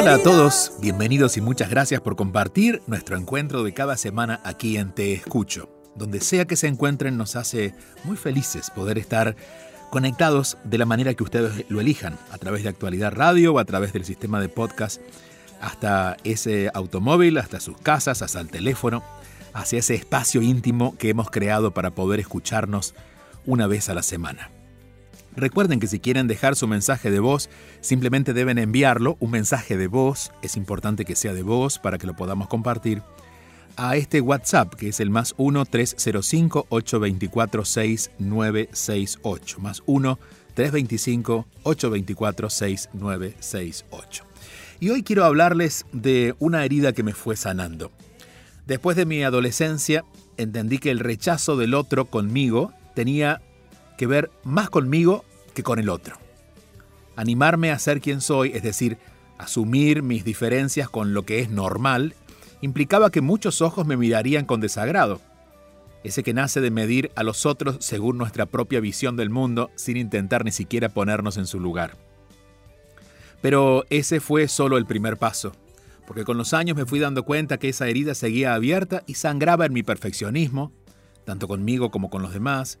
Hola a todos, bienvenidos y muchas gracias por compartir nuestro encuentro de cada semana aquí en Te Escucho. Donde sea que se encuentren nos hace muy felices poder estar conectados de la manera que ustedes lo elijan, a través de Actualidad Radio o a través del sistema de podcast, hasta ese automóvil, hasta sus casas, hasta el teléfono, hacia ese espacio íntimo que hemos creado para poder escucharnos una vez a la semana. Recuerden que si quieren dejar su mensaje de voz, simplemente deben enviarlo, un mensaje de voz, es importante que sea de voz para que lo podamos compartir, a este WhatsApp que es el más 1-305-824-6968, más 1-325-824-6968. Y hoy quiero hablarles de una herida que me fue sanando. Después de mi adolescencia, entendí que el rechazo del otro conmigo tenía que ver más conmigo que con el otro. Animarme a ser quien soy, es decir, asumir mis diferencias con lo que es normal, implicaba que muchos ojos me mirarían con desagrado. Ese que nace de medir a los otros según nuestra propia visión del mundo sin intentar ni siquiera ponernos en su lugar. Pero ese fue solo el primer paso, porque con los años me fui dando cuenta que esa herida seguía abierta y sangraba en mi perfeccionismo, tanto conmigo como con los demás,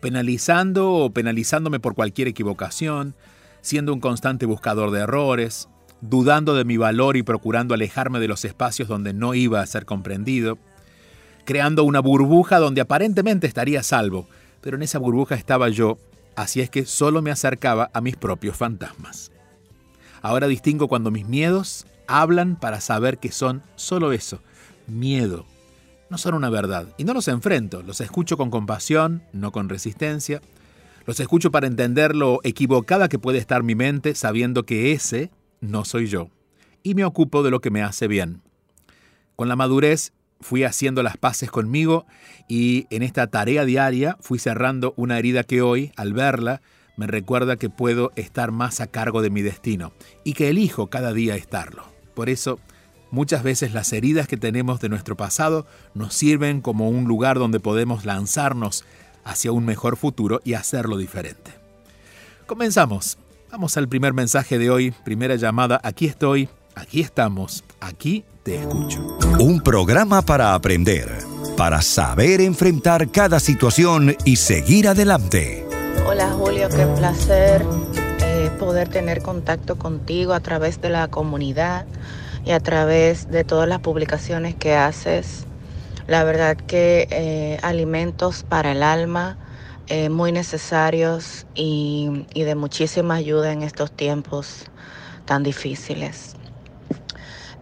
penalizando o penalizándome por cualquier equivocación, siendo un constante buscador de errores, dudando de mi valor y procurando alejarme de los espacios donde no iba a ser comprendido, creando una burbuja donde aparentemente estaría salvo, pero en esa burbuja estaba yo, así es que solo me acercaba a mis propios fantasmas. Ahora distingo cuando mis miedos hablan para saber que son solo eso, miedo, no son una verdad. Y no los enfrento, los escucho con compasión, no con resistencia. Los escucho para entender lo equivocada que puede estar mi mente sabiendo que ese no soy yo. Y me ocupo de lo que me hace bien. Con la madurez fui haciendo las paces conmigo y en esta tarea diaria fui cerrando una herida que hoy, al verla, me recuerda que puedo estar más a cargo de mi destino y que elijo cada día estarlo. Por eso, Muchas veces las heridas que tenemos de nuestro pasado nos sirven como un lugar donde podemos lanzarnos hacia un mejor futuro y hacerlo diferente. Comenzamos. Vamos al primer mensaje de hoy, primera llamada. Aquí estoy, aquí estamos, aquí te escucho. Un programa para aprender, para saber enfrentar cada situación y seguir adelante. Hola Julio, qué placer eh, poder tener contacto contigo a través de la comunidad y a través de todas las publicaciones que haces. La verdad que eh, alimentos para el alma eh, muy necesarios y, y de muchísima ayuda en estos tiempos tan difíciles.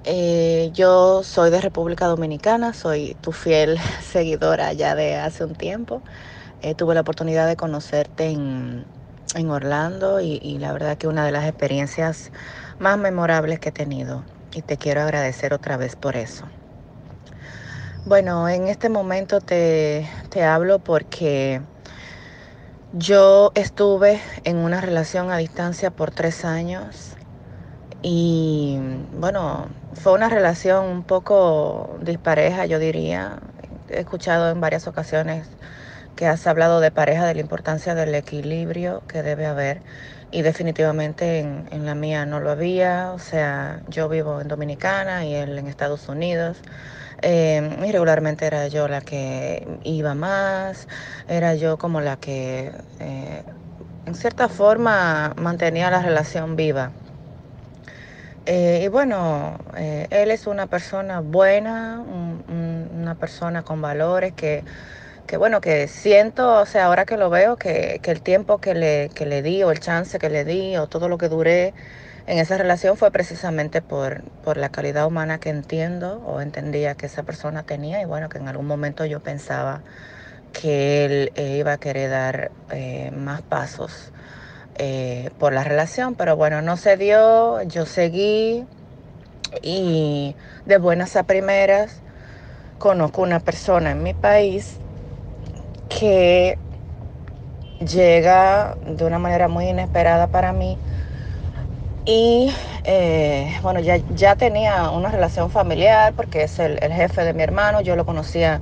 Eh, yo soy de República Dominicana, soy tu fiel seguidora ya de hace un tiempo. tuve la oportunidad de conocerte en, en Orlando y, y, la verdad que una de las experiencias más memorables que he tenido y te quiero agradecer otra vez por eso. Bueno, en este momento te, te hablo porque yo estuve en una relación a distancia por tres años y bueno, fue una relación un poco dispareja, yo diría. He escuchado en varias ocasiones que has hablado de pareja, de la importancia del equilibrio que debe haber y definitivamente en, en, la mía no lo había, o sea, yo vivo en Dominicana y él en Estados Unidos. Eh, y regularmente era yo la que iba más, era yo como la que eh, en cierta forma mantenía la relación viva. Eh, y bueno, eh, él es una persona buena, una persona con valores que, que, bueno, que siento, o sea, ahora que lo veo, que, que el tiempo que le, que le di o el chance que le di o todo lo que duré en esa relación fue precisamente por, por la calidad humana que entiendo o entendía que esa persona tenía y bueno, que en algún momento yo pensaba que él eh, iba a querer dar más pasos eh, por la relación, pero bueno, no se dio, yo seguí y de buenas a primeras conozco una persona en mi país que llega de una manera muy inesperada para mí y eh, bueno, ya, ya tenía una relación familiar porque es el, el jefe de mi hermano, yo lo conocía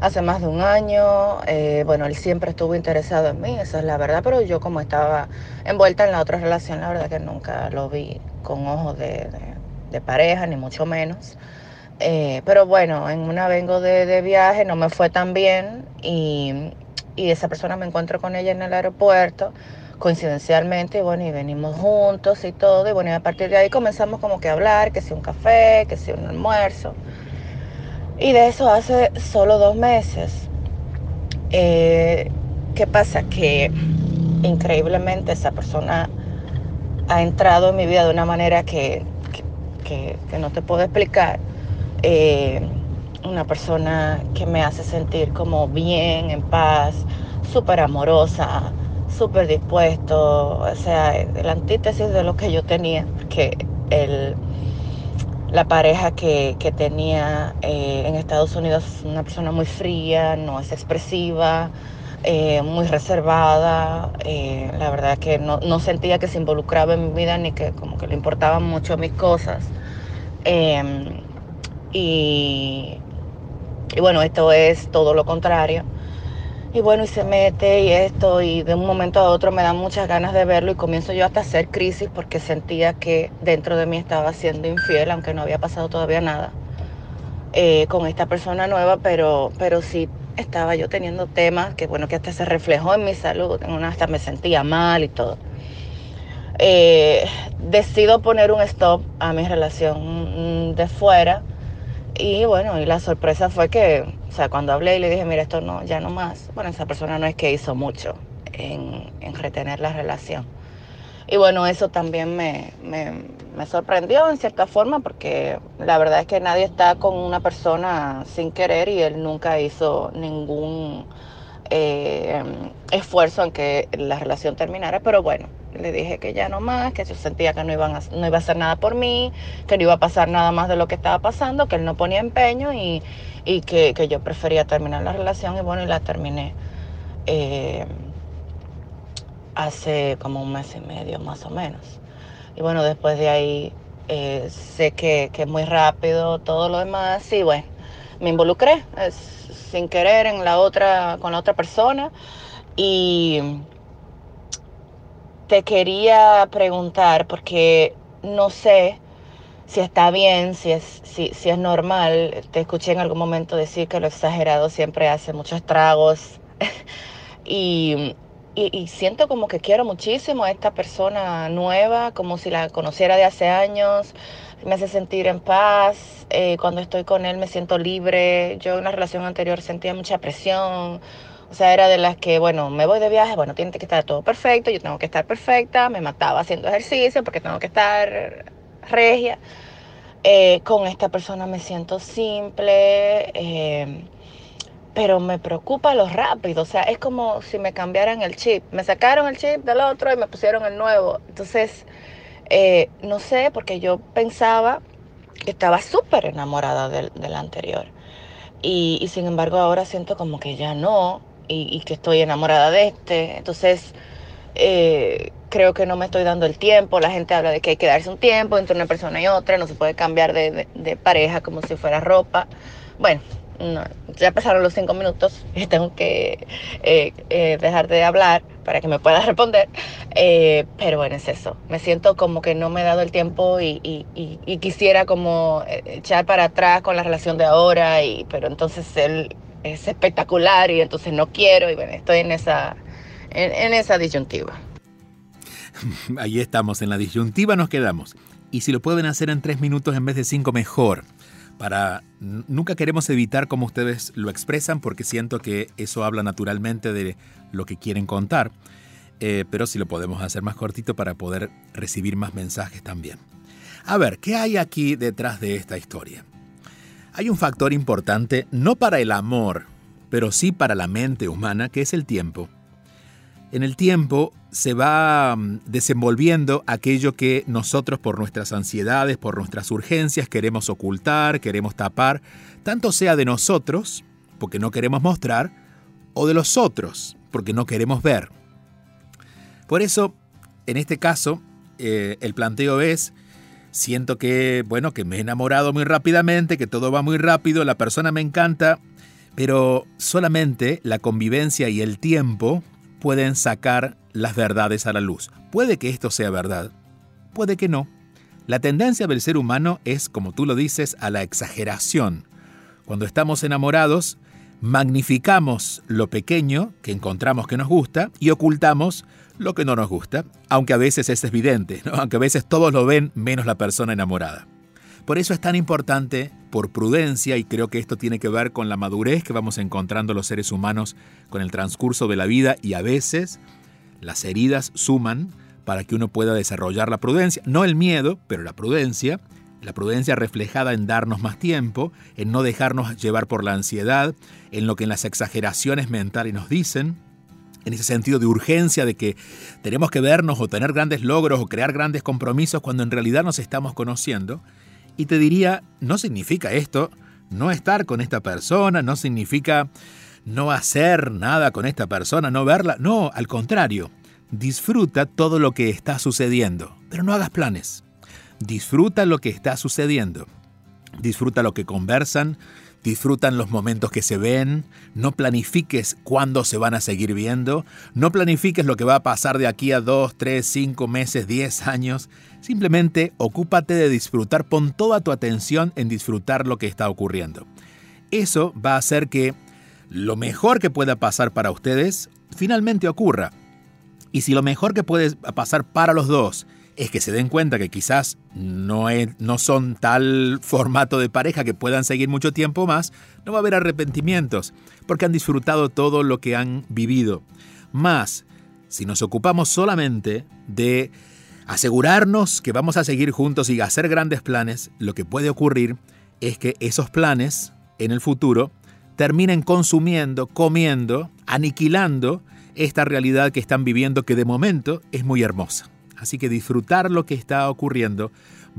hace más de un año. Eh, bueno, él siempre estuvo interesado en mí, esa es la verdad, pero yo como estaba envuelta en la otra relación, la verdad que nunca lo vi con ojos de, pareja, ni mucho menos. Eh, pero bueno, en una vengo de, viaje, no me fue tan bien y, y, esa persona me encuentro con ella en el aeropuerto, coincidencialmente, y bueno, y venimos juntos y todo, y bueno, y a partir de ahí comenzamos como que a hablar, que si un café, que si un almuerzo. Y de eso hace solo dos meses. Eh, ¿Qué pasa? Que increíblemente esa persona ha entrado en mi vida de una manera que, no te puedo explicar. Eh, una persona que me hace sentir como bien, en paz, súper amorosa, súper dispuesto, o sea, el antítesis de lo que yo tenía, que el la pareja que, tenía eh, en Estados Unidos una persona muy fría, no es expresiva, eh, muy reservada. La verdad que no, sentía que se involucraba en mi vida ni que como que le importaban mucho mis cosas. Em, y, y bueno, esto es todo lo contrario. Y bueno, y se mete y esto, y de un momento a otro me dan muchas ganas de verlo y comienzo yo hasta a hacer crisis porque sentía que dentro de mí estaba siendo infiel, aunque no había pasado todavía nada eh, con esta persona nueva, pero, pero sí estaba yo teniendo temas que bueno, que hasta se reflejó en mi salud, en una hasta me sentía mal y todo. Eh, decido poner un stop a mi relación de fuera y bueno, y la sorpresa fue que, o sea, cuando hablé y le dije, mira, esto no, ya no más, bueno, esa persona no es que hizo mucho en, retener la relación. Y bueno, eso también me, sorprendió en cierta forma porque la verdad es que nadie está con una persona sin querer y él nunca hizo ningún eh, esfuerzo en que la relación terminara, pero bueno, le dije que ya no más, que yo sentía que no, iban a, no iba a hacer nada por mí, que no iba a pasar nada más de lo que estaba pasando, que él no ponía empeño y, que, yo prefería terminar la relación y bueno, y la terminé eh, hace como un mes y medio más o menos. Y bueno, después de ahí eh, sé que, que, muy rápido todo lo demás y bueno, me involucré sin querer en la otra, con la otra persona y te quería preguntar, porque no sé si está bien, si es, si, si es normal. Te escuché en algún momento decir que lo exagerado siempre hace muchos estragos. y, y, siento como que quiero muchísimo a esta persona nueva, como si la conociera de hace años. Me hace sentir en paz. Eh, cuando estoy con él me siento libre. Yo en una relación anterior sentía mucha presión o sea, era de las que, bueno, me voy de viaje, bueno, tiene que estar todo perfecto, yo tengo que estar perfecta, me mataba haciendo ejercicio porque tengo que estar regia. Eh, con esta persona me siento simple, eh, pero me preocupa lo rápido. O sea, es como si me cambiaran el chip. Me sacaron el chip del otro y me pusieron el nuevo. Entonces, eh, no sé, porque yo pensaba que estaba súper enamorada del, anterior. Y, y sin embargo ahora siento como que ya no y, que estoy enamorada de este. Entonces, eh, creo que no me estoy dando el tiempo. La gente habla de que hay que darse un tiempo entre una persona y otra, no se puede cambiar de, pareja como si fuera ropa. Bueno, ya pasaron los cinco minutos y tengo que eh, eh, dejar de hablar para que me pueda responder. pero bueno, es eso. Me siento como que no me he dado el tiempo y, y, quisiera como echar para atrás con la relación de ahora, y, pero entonces él es espectacular y entonces no quiero y bueno, estoy en esa, en, esa disyuntiva. Ahí estamos, en la disyuntiva nos quedamos. Y si lo pueden hacer en tres minutos en vez de cinco, mejor. Para nunca queremos evitar como ustedes lo expresan, porque siento que eso habla naturalmente de lo que quieren contar. Eh, pero si lo podemos hacer más cortito para poder recibir más mensajes también. A ver, ¿qué hay aquí detrás de esta historia? Hay un factor importante, no para el amor, pero sí para la mente humana, que es el tiempo. En el tiempo se va mm, desenvolviendo aquello que nosotros por nuestras ansiedades, por nuestras urgencias queremos ocultar, queremos tapar, tanto sea de nosotros, porque no queremos mostrar, o de los otros, porque no queremos ver. Por eso, en este caso, eh, el planteo es, siento que, bueno, que me he enamorado muy rápidamente, que todo va muy rápido, la persona me encanta, pero solamente la convivencia y el tiempo pueden sacar las verdades a la luz. Puede que esto sea verdad, puede que no. La tendencia del ser humano es, como tú lo dices, a la exageración. Cuando estamos enamorados, magnificamos lo pequeño que encontramos que nos gusta y ocultamos lo que no nos gusta, aunque a veces es evidente, aunque a veces todos lo ven menos la persona enamorada. Por eso es tan importante, por prudencia, y creo que esto tiene que ver con la madurez que vamos encontrando los seres humanos con el transcurso de la vida y a veces las heridas suman para que uno pueda desarrollar la prudencia, no el miedo, pero la prudencia, la prudencia reflejada en darnos más tiempo, en no dejarnos llevar por la ansiedad, en lo que en las exageraciones mentales nos dicen, en ese sentido de urgencia de que tenemos que vernos o tener grandes logros o crear grandes compromisos cuando en realidad nos estamos conociendo. Y te diría, no significa esto no estar con esta persona, no significa no hacer nada con esta persona, no verla. No, al contrario, disfruta todo lo que está sucediendo, pero no hagas planes. Disfruta lo que está sucediendo. Disfruta lo que conversan, disfrutan los momentos que se ven, no planifiques cuándo se van a seguir viendo, no planifiques lo que va a pasar de aquí a dos, tres, cinco meses, diez años, simplemente ocúpate de disfrutar, pon toda tu atención en disfrutar lo que está ocurriendo. Eso va a hacer que lo mejor que pueda pasar para ustedes finalmente ocurra. Y si lo mejor que puede pasar para los dos es que se den cuenta que quizás no, no son tal formato de pareja que puedan seguir mucho tiempo más, no va a haber arrepentimientos, porque han disfrutado todo lo que han vivido. Más, si nos ocupamos solamente de asegurarnos que vamos a seguir juntos y hacer grandes planes, lo que puede ocurrir es que esos planes en el futuro terminen consumiendo, comiendo, aniquilando esta realidad que están viviendo que de momento es muy hermosa. Así que disfrutar lo que está ocurriendo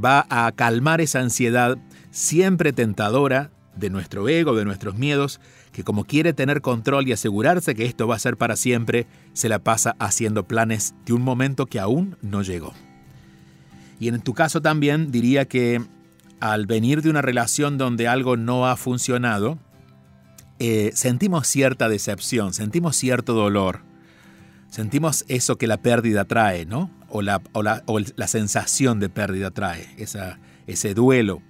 va a calmar esa ansiedad siempre tentadora de nuestro ego, de nuestros miedos, que como quiere tener control y asegurarse que esto va a ser para siempre, se la pasa haciendo planes de un momento que aún no llegó. Y en tu caso también diría que al venir de una relación donde algo no ha funcionado, eh, sentimos cierta decepción, sentimos cierto dolor, sentimos eso que la pérdida trae, ¿no? O la, la, sensación de pérdida trae, esa, ese duelo.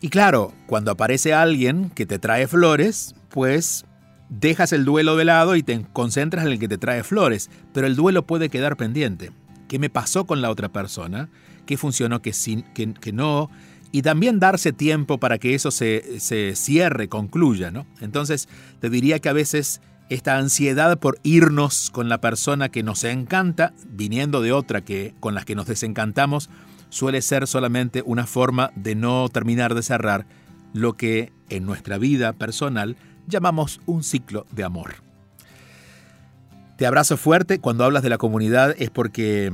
Y claro, cuando aparece alguien que te trae flores, pues dejas el duelo de lado y te concentras en el que te trae flores, pero el duelo puede quedar pendiente. ¿Qué me pasó con la otra persona? ¿Qué funcionó? ¿Qué, que, que no? Y también darse tiempo para que eso se, se cierre, concluya, ¿no? Entonces, te diría que a veces esta ansiedad por irnos con la persona que nos encanta, viniendo de otra que con las que nos desencantamos, suele ser solamente una forma de no terminar de cerrar lo que en nuestra vida personal llamamos un ciclo de amor. Te abrazo fuerte, cuando hablas de la comunidad es porque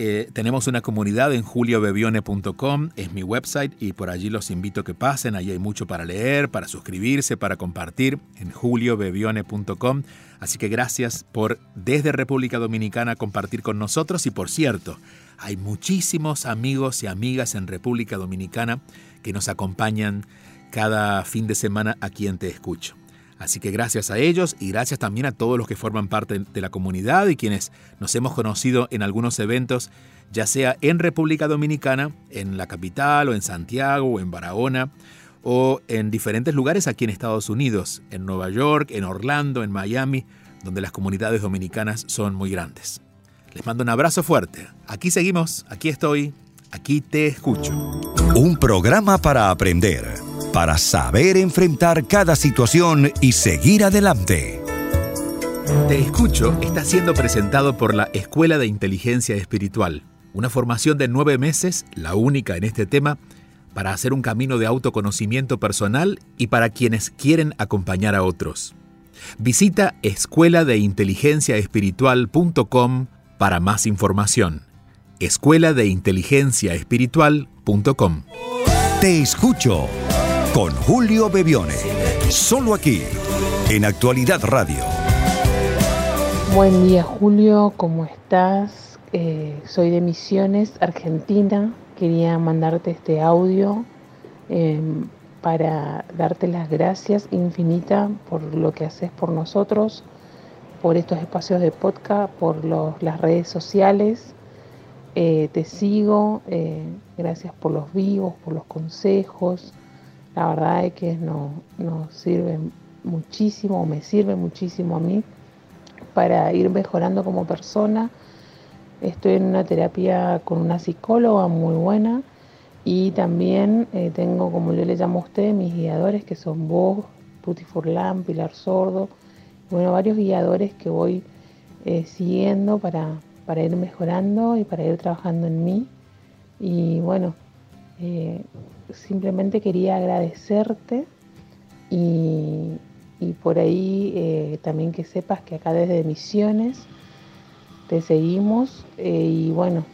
eh, tenemos una comunidad en juliobebione.com, es mi website y por allí los invito a que pasen, allí hay mucho para leer, para suscribirse, para compartir en juliobebione.com. Así que gracias por desde República Dominicana compartir con nosotros y por cierto, hay muchísimos amigos y amigas en República Dominicana que nos acompañan cada fin de semana aquí en Te Escucho. Así que gracias a ellos y gracias también a todos los que forman parte de la comunidad y quienes nos hemos conocido en algunos eventos, ya sea en República Dominicana, en la capital o en Santiago o en Barahona o en diferentes lugares aquí en Estados Unidos, en Nueva York, en Orlando, en Miami, donde las comunidades dominicanas son muy grandes. Les mando un abrazo fuerte. Aquí seguimos, aquí estoy, aquí te escucho. Un programa para aprender, para saber enfrentar cada situación y seguir adelante. Te escucho está siendo presentado por la Escuela de Inteligencia Espiritual, una formación de nueve meses, la única en este tema, para hacer un camino de autoconocimiento personal y para quienes quieren acompañar a otros. Visita escuela de inteligencia espiritual.com para más información. Escuela de inteligencia espiritual.com. Te escucho con Julio Bebione. Solo aquí, en Actualidad Radio. Buen día Julio, ¿cómo estás? Eh, soy de Misiones, Argentina. Quería mandarte este audio eh, para darte las gracias infinitas por lo que haces por nosotros, por estos espacios de podcast, por las redes sociales. Eh, te sigo, eh, gracias por los vivos, por los consejos. La verdad es que nos no sirve muchísimo, me sirve muchísimo a mí para ir mejorando como persona. Estoy en una terapia con una psicóloga muy buena y también eh, tengo, como yo le llamo a usted, mis guiadores que son vos, Tuti Furlan, Pilar Sordo, bueno, varios guiadores que voy eh, siguiendo para, para, ir mejorando y para ir trabajando en mí. Y bueno, eh, simplemente quería agradecerte y, y por ahí eh, también que sepas que acá desde Misiones te seguimos eh, y bueno,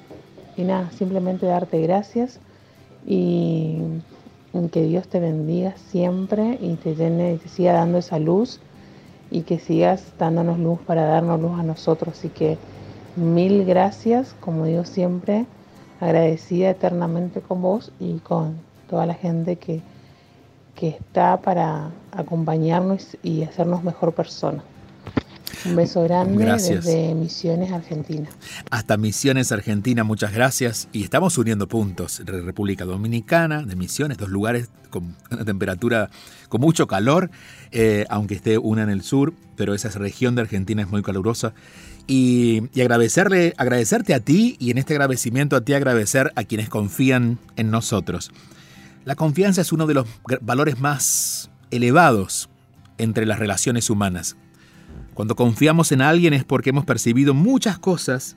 y nada, simplemente darte gracias y, que Dios te bendiga siempre y te llene y te siga dando esa luz y que sigas dándonos luz para darnos luz a nosotros. Así que mil gracias, como digo siempre, agradecida eternamente con vos y con toda la gente que, que está para acompañarnos y hacernos mejor persona. Un beso grande Gracias. desde Misiones, Argentina. Hasta Misiones Argentina, muchas gracias. Y estamos uniendo puntos. de República Dominicana, de Misiones, dos lugares con una temperatura con mucho calor, eh, aunque esté una en el sur, pero esa región de Argentina es muy calurosa. Y, y agradecerle, agradecerte a ti y en este agradecimiento a ti agradecer a quienes confían en nosotros. La confianza es uno de los valores más elevados entre las relaciones humanas. Cuando confiamos en alguien es porque hemos percibido muchas cosas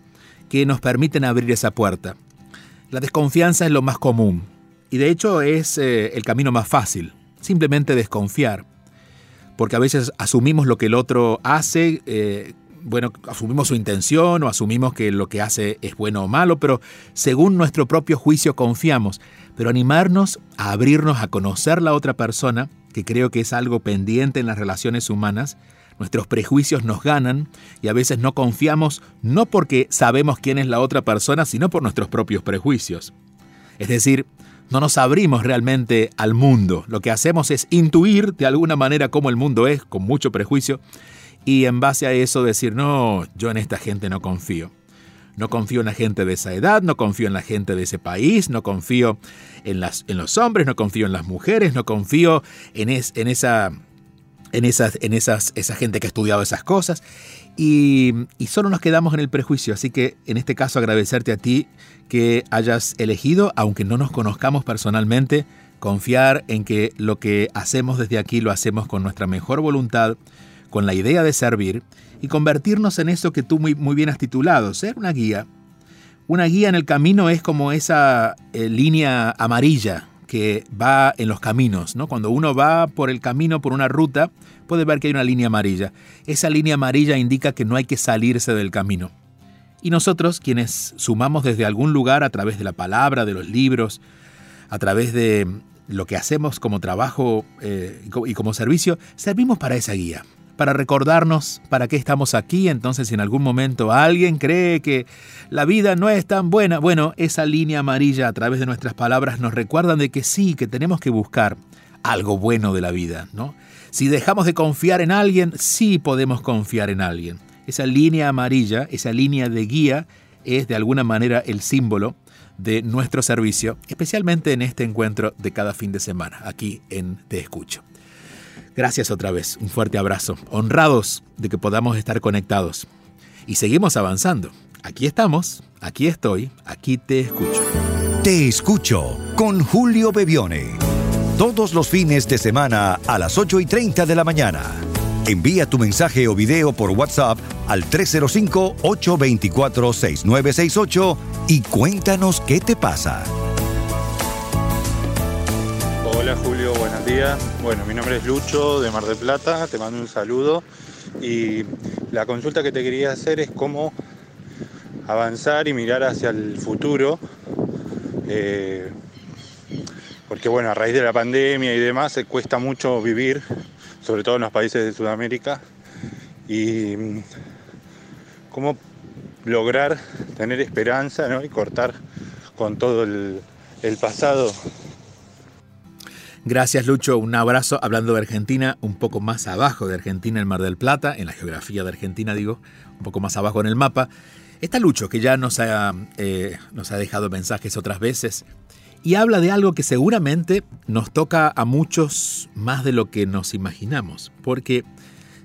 que nos permiten abrir esa puerta. La desconfianza es lo más común y de hecho es eh, el camino más fácil, simplemente desconfiar, porque a veces asumimos lo que el otro hace, eh, bueno, asumimos su intención o asumimos que lo que hace es bueno o malo, pero según nuestro propio juicio confiamos, pero animarnos a abrirnos a conocer la otra persona, que creo que es algo pendiente en las relaciones humanas, Nuestros prejuicios nos ganan y a veces no confiamos no porque sabemos quién es la otra persona, sino por nuestros propios prejuicios. Es decir, no nos abrimos realmente al mundo. Lo que hacemos es intuir de alguna manera cómo el mundo es, con mucho prejuicio, y en base a eso decir, no, yo en esta gente no confío. No confío en la gente de esa edad, no confío en la gente de ese país, no confío en, las, en los hombres, no confío en las mujeres, no confío en, es, en esa en, esas, en esas, esa gente que ha estudiado esas cosas y, y, solo nos quedamos en el prejuicio. Así que en este caso agradecerte a ti que hayas elegido, aunque no nos conozcamos personalmente, confiar en que lo que hacemos desde aquí lo hacemos con nuestra mejor voluntad, con la idea de servir y convertirnos en eso que tú muy, muy bien has titulado, ser una guía. Una guía en el camino es como esa eh, línea amarilla que va en los caminos, ¿no? Cuando uno va por el camino, por una ruta, puede ver que hay una línea amarilla. Esa línea amarilla indica que no hay que salirse del camino. Y nosotros, quienes sumamos desde algún lugar a través de la palabra, de los libros, a través de lo que hacemos como trabajo eh, y como servicio, servimos para esa guía, para recordarnos para qué estamos aquí. Entonces, si en algún momento alguien cree que la vida no es tan buena, bueno, esa línea amarilla a través de nuestras palabras nos recuerdan de que sí, que tenemos que buscar algo bueno de la vida, ¿no? Si dejamos de confiar en alguien, sí podemos confiar en alguien. Esa línea amarilla, esa línea de guía, es de alguna manera el símbolo de nuestro servicio, especialmente en este encuentro de cada fin de semana, aquí en Te Escucho. Gracias otra vez, un fuerte abrazo, honrados de que podamos estar conectados. Y seguimos avanzando. aquí estamos, aquí estoy, aquí te escucho. Te escucho con Julio Bebione. Todos los fines de semana a las 8 y 30 de la mañana. Envía tu mensaje o video por WhatsApp al 305-824-6968 y cuéntanos qué te pasa. Hola Julio, buenos días. Bueno, mi nombre es Lucho de Mar del Plata, te mando un saludo y la consulta que te quería hacer es cómo avanzar y mirar hacia el futuro. Eh, porque bueno, a raíz de la pandemia y demás se cuesta mucho vivir, sobre todo en los países de Sudamérica, y mm, cómo lograr tener esperanza ¿no? y cortar con todo el, el pasado Gracias Lucho, un abrazo. Hablando de Argentina, un poco más abajo de Argentina, el Mar del Plata, en la geografía de Argentina digo, un poco más abajo en el mapa, está Lucho, que ya nos ha, eh, nos ha dejado mensajes otras veces, y habla de algo que seguramente nos toca a muchos más de lo que nos imaginamos, porque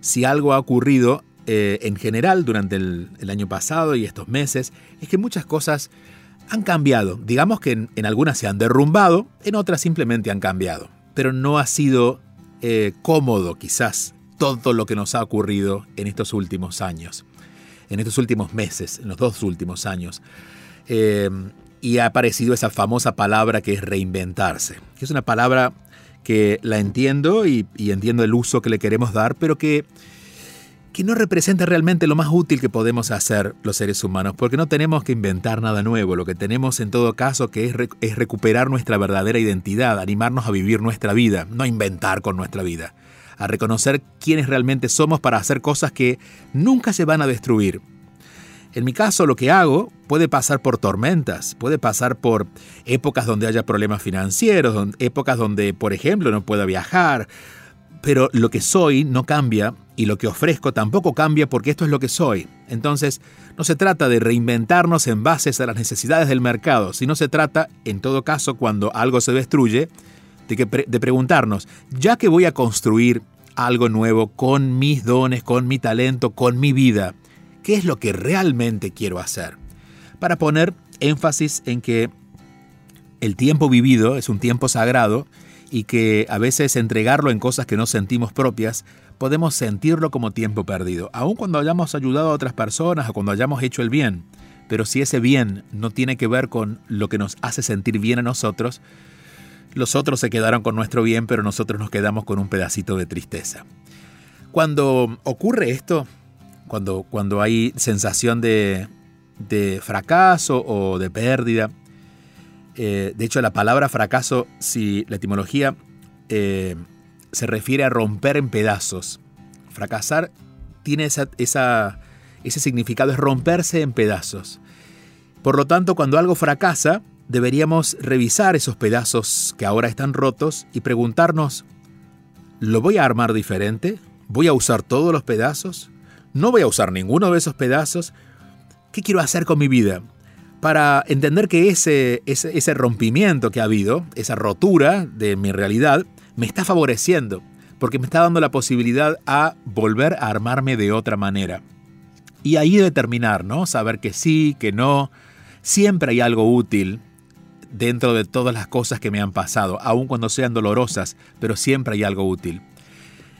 si algo ha ocurrido eh, en general durante el, año pasado y estos meses, es que muchas cosas han cambiado. Digamos que en, algunas se han derrumbado, en otras simplemente han cambiado. Pero no ha sido eh, cómodo quizás todo lo que nos ha ocurrido en estos últimos años, en estos últimos meses, en los dos últimos años. Eh, y ha aparecido esa famosa palabra que es reinventarse, que es una palabra que la entiendo y entiendo el uso que le queremos dar, pero que que no representa realmente lo más útil que podemos hacer los seres humanos, porque no tenemos que inventar nada nuevo, lo que tenemos en todo caso que es, es recuperar nuestra verdadera identidad, animarnos a vivir nuestra vida, no inventar con nuestra vida, a reconocer quiénes realmente somos para hacer cosas que nunca se van a destruir. En mi caso lo que hago puede pasar por tormentas, puede pasar por épocas donde haya problemas financieros, épocas donde, por ejemplo, no pueda viajar, pero lo que soy no cambia y lo que ofrezco tampoco cambia porque esto es lo que soy. Entonces, no se trata de reinventarnos en bases a las necesidades del mercado, sino se trata, en todo caso, cuando algo se destruye, de, de preguntarnos, ya que voy a construir algo nuevo con mis dones, con mi talento, con mi vida, ¿qué es lo que realmente quiero hacer? Para poner énfasis en que el tiempo vivido es un tiempo sagrado y que a veces entregarlo en cosas que no sentimos propias, podemos sentirlo como tiempo perdido, aun cuando hayamos ayudado a otras personas o cuando hayamos hecho el bien. Pero si ese bien no tiene que ver con lo que nos hace sentir bien a nosotros, los otros se quedaron con nuestro bien, pero nosotros nos quedamos con un pedacito de tristeza. Cuando ocurre esto, cuando, cuando hay sensación de, de fracaso o de pérdida, eh, de hecho, la palabra fracaso, si la etimología eh, se refiere a romper en pedazos, fracasar tiene esa, ese significado, es romperse en pedazos. Por lo tanto, cuando algo fracasa, deberíamos revisar esos pedazos que ahora están rotos y preguntarnos, ¿lo voy a armar diferente? ¿Voy a usar todos los pedazos? ¿No voy a usar ninguno de esos pedazos? ¿Qué quiero hacer con mi vida? Para entender que ese, ese, rompimiento que ha habido, esa rotura de mi realidad, me está favoreciendo, porque me está dando la posibilidad a volver a armarme de otra manera. Y ahí determinar, ¿no? Saber que sí, que no. Siempre hay algo útil dentro de todas las cosas que me han pasado, aun cuando sean dolorosas, pero siempre hay algo útil.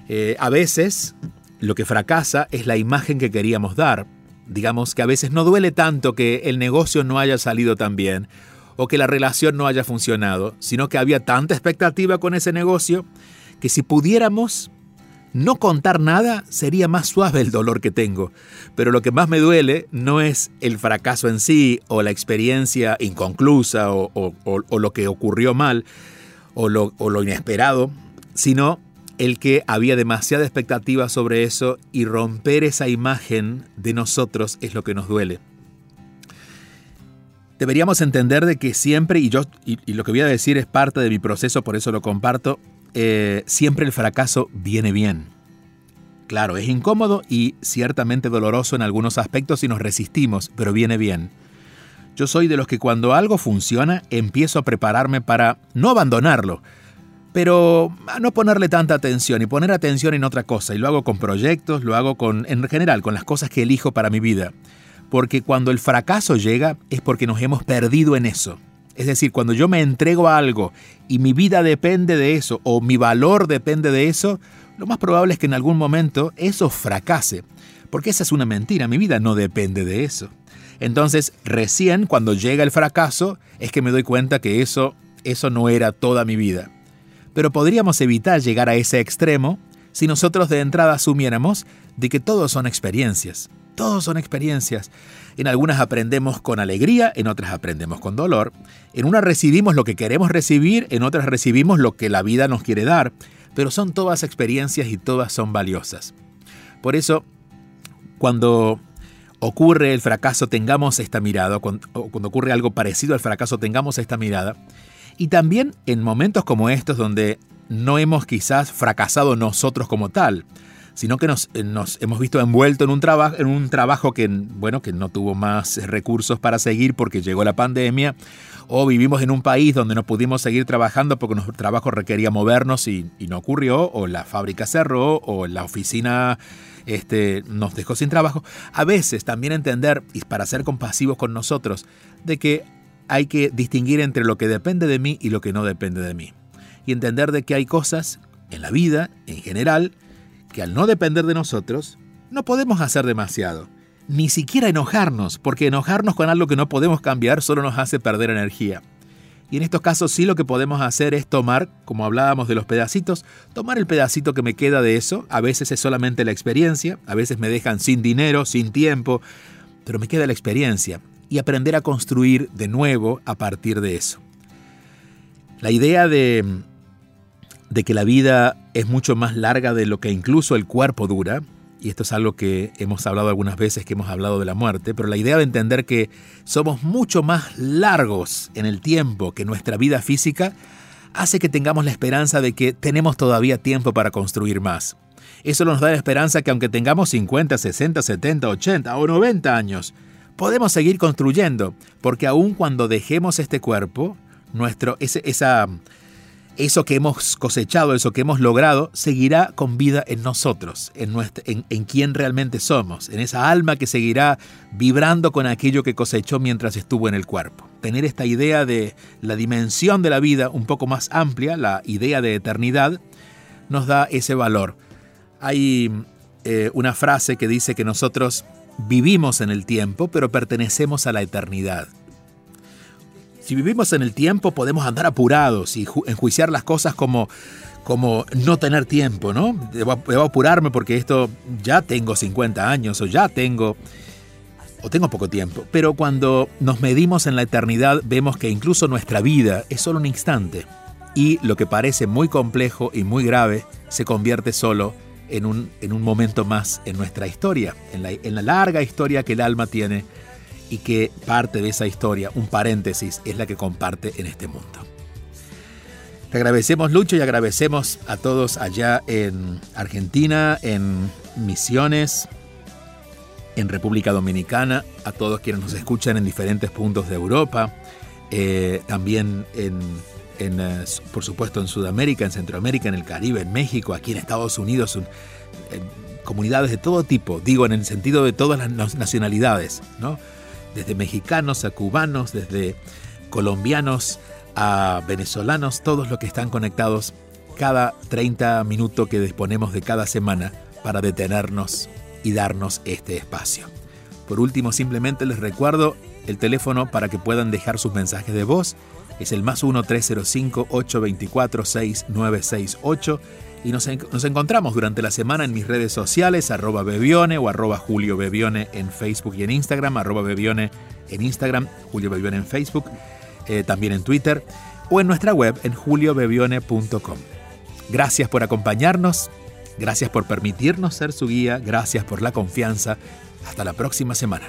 Eh, a veces lo que fracasa es la imagen que queríamos dar, Digamos que a veces no duele tanto que el negocio no haya salido tan bien o que la relación no haya funcionado, sino que había tanta expectativa con ese negocio que si pudiéramos no contar nada sería más suave el dolor que tengo. Pero lo que más me duele no es el fracaso en sí o la experiencia inconclusa o, lo que ocurrió mal o lo, o lo inesperado, sino el que había demasiada expectativa sobre eso y romper esa imagen de nosotros es lo que nos duele. Deberíamos entender de que siempre, y yo y, lo que voy a decir es parte de mi proceso, por eso lo comparto, eh, siempre el fracaso viene bien. Claro, es incómodo y ciertamente doloroso en algunos aspectos si nos resistimos, pero viene bien. Yo soy de los que cuando algo funciona empiezo a prepararme para no abandonarlo, pero a no ponerle tanta atención y poner atención en otra cosa. Y lo hago con proyectos, lo hago con, en general, con las cosas que elijo para mi vida. porque cuando el fracaso llega es porque nos hemos perdido en eso. Es decir, cuando yo me entrego a algo y mi vida depende de eso o mi valor depende de eso, lo más probable es que en algún momento eso fracase. Porque esa es una mentira, mi vida no depende de eso. Entonces, recién cuando llega el fracaso es que me doy cuenta que eso, eso no era toda mi vida. Pero podríamos evitar llegar a ese extremo si nosotros de entrada asumiéramos de que todos son experiencias. Todos son experiencias. En algunas aprendemos con alegría, en otras aprendemos con dolor. En unas recibimos lo que queremos recibir, en otras recibimos lo que la vida nos quiere dar. Pero son todas experiencias y todas son valiosas. Por eso, cuando ocurre el fracaso, tengamos esta mirada, cuando, ocurre algo parecido al fracaso, tengamos esta mirada. Y también en momentos como estos donde no hemos quizás fracasado nosotros como tal, sino que nos, eh, nos hemos visto envueltos en un, trabajo, en un trabajo que, bueno, que no tuvo más recursos para seguir porque llegó la pandemia, o vivimos en un país donde no pudimos seguir trabajando porque nuestro trabajo requería movernos y, no ocurrió, o la fábrica cerró, o la oficina este, nos dejó sin trabajo. A veces también entender, y para ser compasivos con nosotros, de que hay que distinguir entre lo que depende de mí y lo que no depende de mí. Y entender de que hay cosas en la vida, en general, que al no depender de nosotros, no podemos hacer demasiado. Ni siquiera enojarnos, porque enojarnos con algo que no podemos cambiar solo nos hace perder energía. Y en estos casos sí lo que podemos hacer es tomar, como hablábamos de los pedacitos, tomar el pedacito que me queda de eso. A veces es solamente la experiencia, a veces me dejan sin dinero, sin tiempo, pero me queda la experiencia y aprender a construir de nuevo a partir de eso. La idea de de que la vida es mucho más larga de lo que incluso el cuerpo dura, y esto es algo que hemos hablado algunas veces que hemos hablado de la muerte, pero la idea de entender que somos mucho más largos en el tiempo que nuestra vida física hace que tengamos la esperanza de que tenemos todavía tiempo para construir más. Eso nos da la esperanza que aunque tengamos 50, 60, 70, 80 o 90 años, podemos seguir construyendo, porque aun cuando dejemos este cuerpo, nuestro, esa, eso que hemos cosechado, eso que hemos logrado, seguirá con vida en nosotros, en, en, quien realmente somos, en esa alma que seguirá vibrando con aquello que cosechó mientras estuvo en el cuerpo. Tener esta idea de la dimensión de la vida un poco más amplia, la idea de eternidad, nos da ese valor. Hay eh, una frase que dice que nosotros vivimos en el tiempo, pero pertenecemos a la eternidad. Si vivimos en el tiempo podemos andar apurados y enjuiciar las cosas como, como no tener tiempo, ¿no? Debo, apurarme porque esto ya tengo 50 años o ya tengo o tengo poco tiempo. Pero cuando nos medimos en la eternidad vemos que incluso nuestra vida es solo un instante y lo que parece muy complejo y muy grave se convierte solo en un, en un momento más en nuestra historia, en la, en la larga historia que el alma tiene y que parte de esa historia, un paréntesis, es la que comparte en este mundo. Te agradecemos Lucho y agradecemos a todos allá en Argentina, en Misiones, en República Dominicana, a todos quienes nos escuchan en diferentes puntos de Europa, eh, también en, eh, por supuesto en Sudamérica, en Centroamérica, en el Caribe, en México, aquí en Estados Unidos, en, comunidades de todo tipo, digo en el sentido de todas las nacionalidades, ¿no? desde mexicanos a cubanos, desde colombianos a venezolanos, todos los que están conectados cada 30 minutos que disponemos de cada semana para detenernos y darnos este espacio. Por último, simplemente les recuerdo el teléfono para que puedan dejar sus mensajes de voz. Es el más 1-305-824-6968 y nos, encontramos durante la semana en mis redes sociales, arroba Bebione o arroba Julio Bebione en Facebook y en Instagram, arroba Bebione en Instagram, Julio Bebione en Facebook, eh, también en Twitter o en nuestra web en juliobebione.com. Gracias por acompañarnos, gracias por permitirnos ser su guía, gracias por la confianza. Hasta la próxima semana.